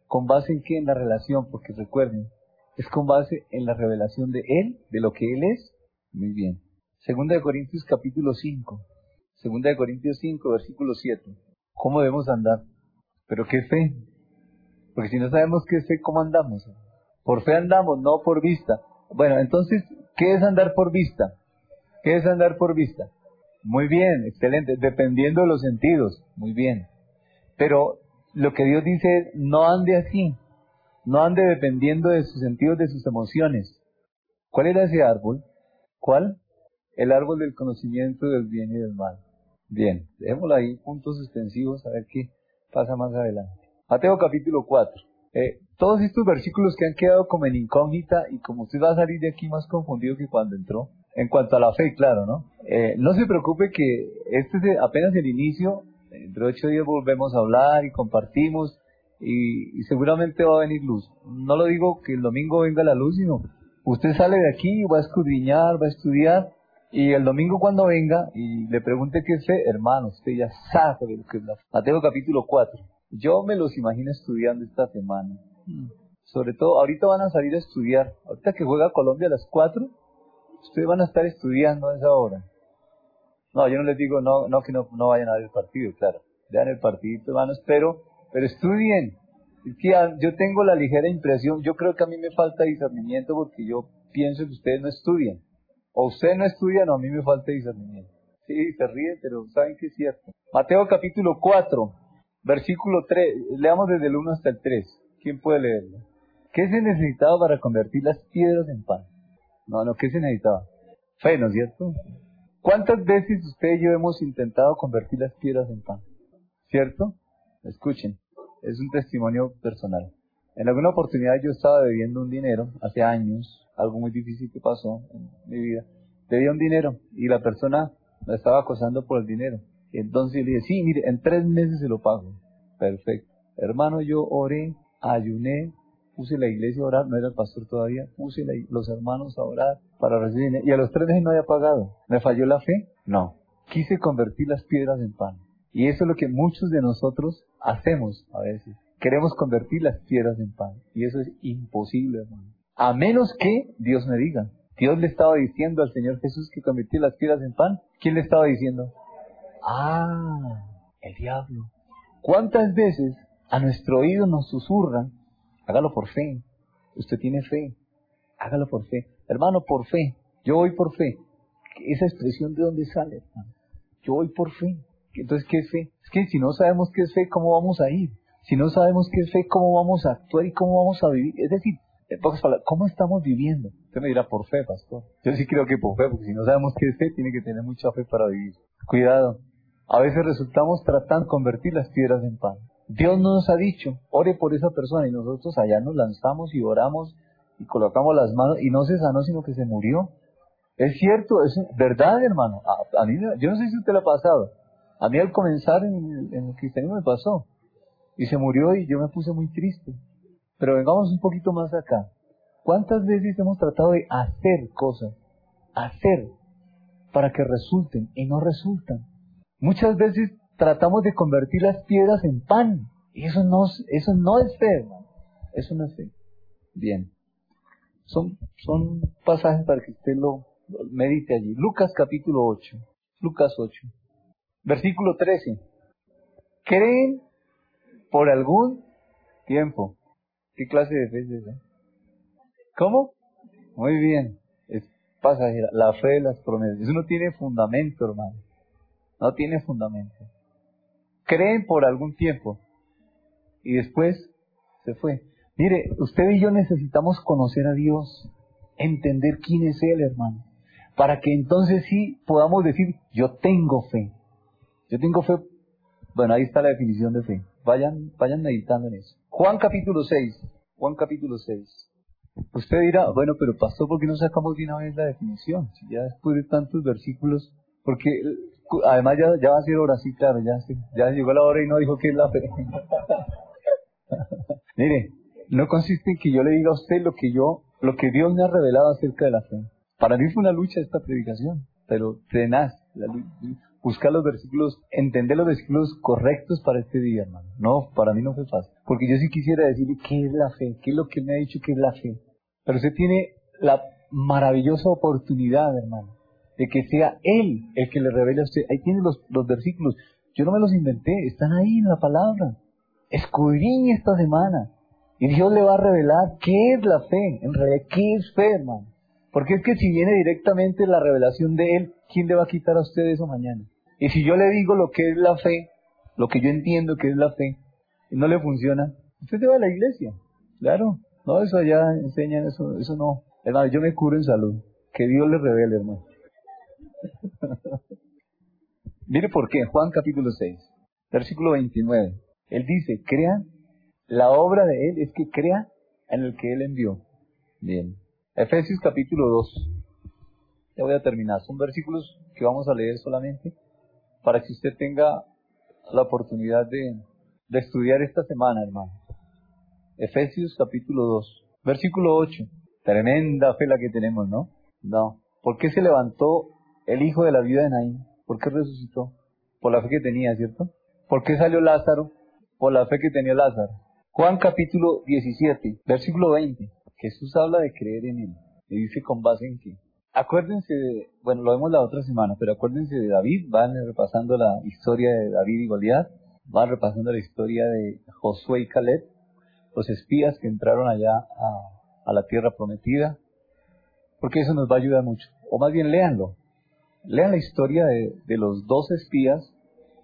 ¿Con base en qué? En la relación, porque recuerden, es con base en la revelación de Él, de lo que Él es. Muy bien. Segunda de Corintios capítulo 5. Segunda de Corintios 5, versículo 7. ¿Cómo debemos andar? ¿Pero qué fe? Porque si no sabemos qué fe, ¿cómo andamos? Por fe andamos, no por vista. Bueno, entonces, ¿qué es andar por vista? ¿Qué es andar por vista? Muy bien, excelente, dependiendo de los sentidos, muy bien. Pero lo que Dios dice es, no ande así, no ande dependiendo de sus sentidos, de sus emociones. ¿Cuál era ese árbol? ¿Cuál? El árbol del conocimiento del bien y del mal. Bien, dejémoslo ahí, puntos suspensivos, a ver qué pasa más adelante. Mateo capítulo 4. Eh, todos estos versículos que han quedado como en incógnita y como usted va a salir de aquí más confundido que cuando entró, en cuanto a la fe, claro, ¿no? Eh, no se preocupe que este es apenas el inicio, entre ocho días volvemos a hablar y compartimos y, seguramente va a venir luz. No lo digo que el domingo venga la luz, sino usted sale de aquí, va a escudriñar, va a estudiar y el domingo cuando venga y le pregunte qué es fe, hermano, usted ya sabe lo que es la fe. Mateo capítulo 4. Yo me los imagino estudiando esta semana. Sobre todo, ahorita van a salir a estudiar. Ahorita que juega Colombia a las 4, ustedes van a estar estudiando a esa hora. No, yo no les digo no, que no, vayan a ver el partido, claro. vean el partidito, hermanos, pero, pero estudien. Es que yo tengo la ligera impresión, yo creo que a mí me falta discernimiento porque yo pienso que ustedes no estudian. O ustedes no estudian o a mí me falta discernimiento. Sí, se ríe, pero saben que es cierto. Mateo capítulo 4, versículo 3, leamos desde el 1 hasta el 3. ¿Quién puede leerlo? ¿Qué se necesitaba para convertir las piedras en pan? No, no, ¿qué se necesitaba? Fe, ¿no es cierto? ¿Cuántas veces usted y yo hemos intentado convertir las piedras en pan? ¿Cierto? Escuchen, es un testimonio personal. En alguna oportunidad yo estaba debiendo un dinero, hace años, algo muy difícil que pasó en mi vida. Debía un dinero y la persona me estaba acosando por el dinero. Y entonces le dije, sí, mire, en tres meses se lo pago. Perfecto. Hermano, yo oré, ayuné, puse la iglesia a orar, no era el pastor todavía, puse los hermanos a orar para recibir. Y a los tres meses no había pagado. ¿Me falló la fe? No. Quise convertir las piedras en pan. Y eso es lo que muchos de nosotros hacemos a veces. Queremos convertir las piedras en pan. Y eso es imposible, hermano. A menos que Dios me diga. Dios le estaba diciendo al Señor Jesús que convirtió las piedras en pan. ¿Quién le estaba diciendo? Ah, el diablo. ¿Cuántas veces a nuestro oído nos susurran Hágalo por fe. Usted tiene fe. Hágalo por fe. Hermano, por fe. Yo voy por fe. Esa expresión de dónde sale, hermano. Yo voy por fe. Entonces, ¿qué es fe? Es que si no sabemos qué es fe, ¿cómo vamos a ir? Si no sabemos qué es fe, ¿cómo vamos a actuar y cómo vamos a vivir? Es decir, en pocas palabras, ¿cómo estamos viviendo? Usted me dirá, por fe, pastor. Yo sí creo que por fe, porque si no sabemos qué es fe, tiene que tener mucha fe para vivir. Cuidado. A veces resultamos tratando de convertir las piedras en pan. Dios nos ha dicho, ore por esa persona y nosotros allá nos lanzamos y oramos y colocamos las manos y no se sanó sino que se murió. Es cierto, es verdad hermano. A, mí, yo no sé si usted lo ha pasado. A mí al comenzar en, en el cristianismo me pasó. Y se murió y yo me puse muy triste. Pero vengamos un poquito más acá. ¿Cuántas veces hemos tratado de hacer cosas? Hacer para que resulten y no resultan. Muchas veces tratamos de convertir las piedras en pan. Eso no, eso no es fe, hermano. Eso no es fe. Bien. Son, son pasajes para que usted lo, medite allí. Lucas capítulo 8. Lucas 8. Versículo 13. Creen por algún tiempo. ¿Qué clase de fe es esa? ¿Cómo? Muy bien. Es pasajera. La fe de las promesas. Eso no tiene fundamento, hermano. No tiene fundamento creen por algún tiempo y después se fue. Mire, usted y yo necesitamos conocer a Dios, entender quién es Él, hermano, para que entonces sí podamos decir, yo tengo fe. Yo tengo fe. Bueno, ahí está la definición de fe. Vayan, vayan meditando en eso. Juan capítulo 6. Juan capítulo 6. Usted dirá, bueno, pero pastor, ¿por qué no sacamos de una la definición? Ya después de tantos versículos, porque además ya, ya va a ser hora, sí, claro, ya, ya llegó la hora y no dijo que es la fe. Mire, no consiste en que yo le diga a usted lo que yo, lo que Dios me ha revelado acerca de la fe. Para mí fue una lucha esta predicación, pero tenaz, buscar los versículos, entender los versículos correctos para este día, hermano. No, para mí no fue fácil, porque yo sí quisiera decirle qué es la fe, qué es lo que me ha dicho que es la fe. Pero usted tiene la maravillosa oportunidad, hermano, de que sea Él el que le revele a usted. Ahí tiene los, los versículos. Yo no me los inventé, están ahí en la palabra. Escudriñe esta semana. Y Dios le va a revelar qué es la fe. En realidad, ¿qué es fe, hermano? Porque es que si viene directamente la revelación de Él, ¿quién le va a quitar a usted eso mañana? Y si yo le digo lo que es la fe, lo que yo entiendo que es la fe, y no le funciona, usted se va a la iglesia. Claro. No, eso allá enseñan, eso, eso no. Hermano, yo me curo en salud. Que Dios le revele, hermano. Mire por qué, Juan capítulo 6, versículo 29. Él dice, crea, la obra de Él es que crea en el que Él envió. Bien. Efesios capítulo 2. Ya voy a terminar. Son versículos que vamos a leer solamente para que usted tenga la oportunidad de, de estudiar esta semana, hermano. Efesios capítulo 2, versículo 8. Tremenda fe la que tenemos, ¿no? No. ¿Por qué se levantó el hijo de la vida de Naín. ¿Por qué resucitó? Por la fe que tenía, ¿cierto? ¿Por qué salió Lázaro? Por la fe que tenía Lázaro. Juan capítulo 17, versículo 20. Jesús habla de creer en él. Y dice con base en qué. Acuérdense de, bueno, lo vemos la otra semana, pero acuérdense de David, van repasando la historia de David y Goliat. va repasando la historia de Josué y Caleb, los espías que entraron allá a, a la tierra prometida, porque eso nos va a ayudar mucho. O más bien, léanlo. Lean la historia de, de los dos espías.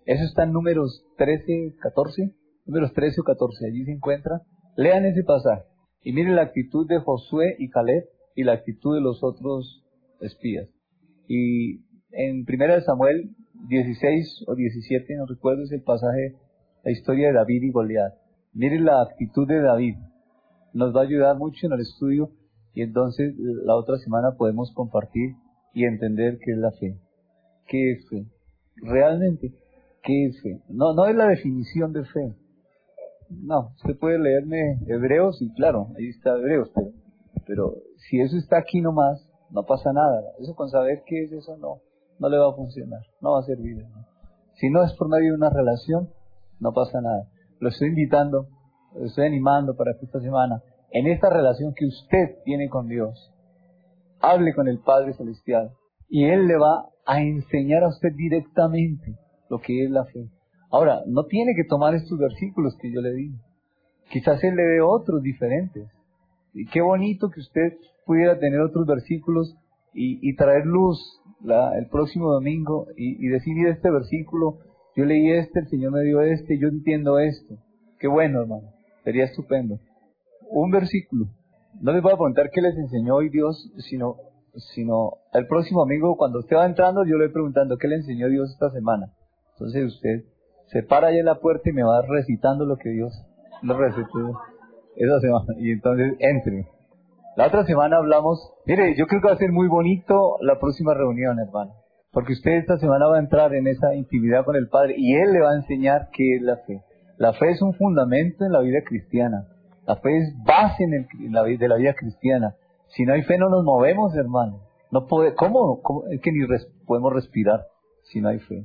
Eso está en números 13, 14. Números 13 o 14, allí se encuentra. Lean ese pasaje. Y miren la actitud de Josué y Caleb y la actitud de los otros espías. Y en 1 Samuel 16 o 17, no recuerdo, es el pasaje, la historia de David y Goliat. Miren la actitud de David. Nos va a ayudar mucho en el estudio y entonces la otra semana podemos compartir y entender qué es la fe. ¿Qué es fe? Realmente, ¿qué es fe? No, no es la definición de fe. No, usted puede leerme Hebreos y claro, ahí está Hebreos, pero, si eso está aquí nomás, no pasa nada. Eso con saber qué es eso no, no le va a funcionar, no va a servir. Si no es por medio de una relación, no pasa nada. Lo estoy invitando, lo estoy animando para que esta semana, en esta relación que usted tiene con Dios, hable con el Padre Celestial y Él le va a enseñar a usted directamente lo que es la fe. Ahora, no tiene que tomar estos versículos que yo le di. Quizás Él le dé otros diferentes. Y qué bonito que usted pudiera tener otros versículos y, traer luz el próximo domingo y, y decir, este versículo, yo leí este, el Señor me dio este, yo entiendo esto. Qué bueno, hermano. Sería estupendo. Un versículo. No les voy a preguntar qué les enseñó hoy Dios, sino, sino el próximo domingo, cuando usted va entrando, yo le voy preguntando qué le enseñó Dios esta semana. Entonces usted se para allá en la puerta y me va recitando lo que Dios le recetó esa semana. Y entonces entre. La otra semana hablamos, mire, yo creo que va a ser muy bonito la próxima reunión, hermano. Porque usted esta semana va a entrar en esa intimidad con el Padre y Él le va a enseñar qué es la fe. La fe es un fundamento en la vida cristiana. La fe es base en, el, la de la vida cristiana. Si no hay fe no nos movemos, hermano. No puede, ¿cómo? ¿Cómo? Es que ni podemos respirar si no hay fe.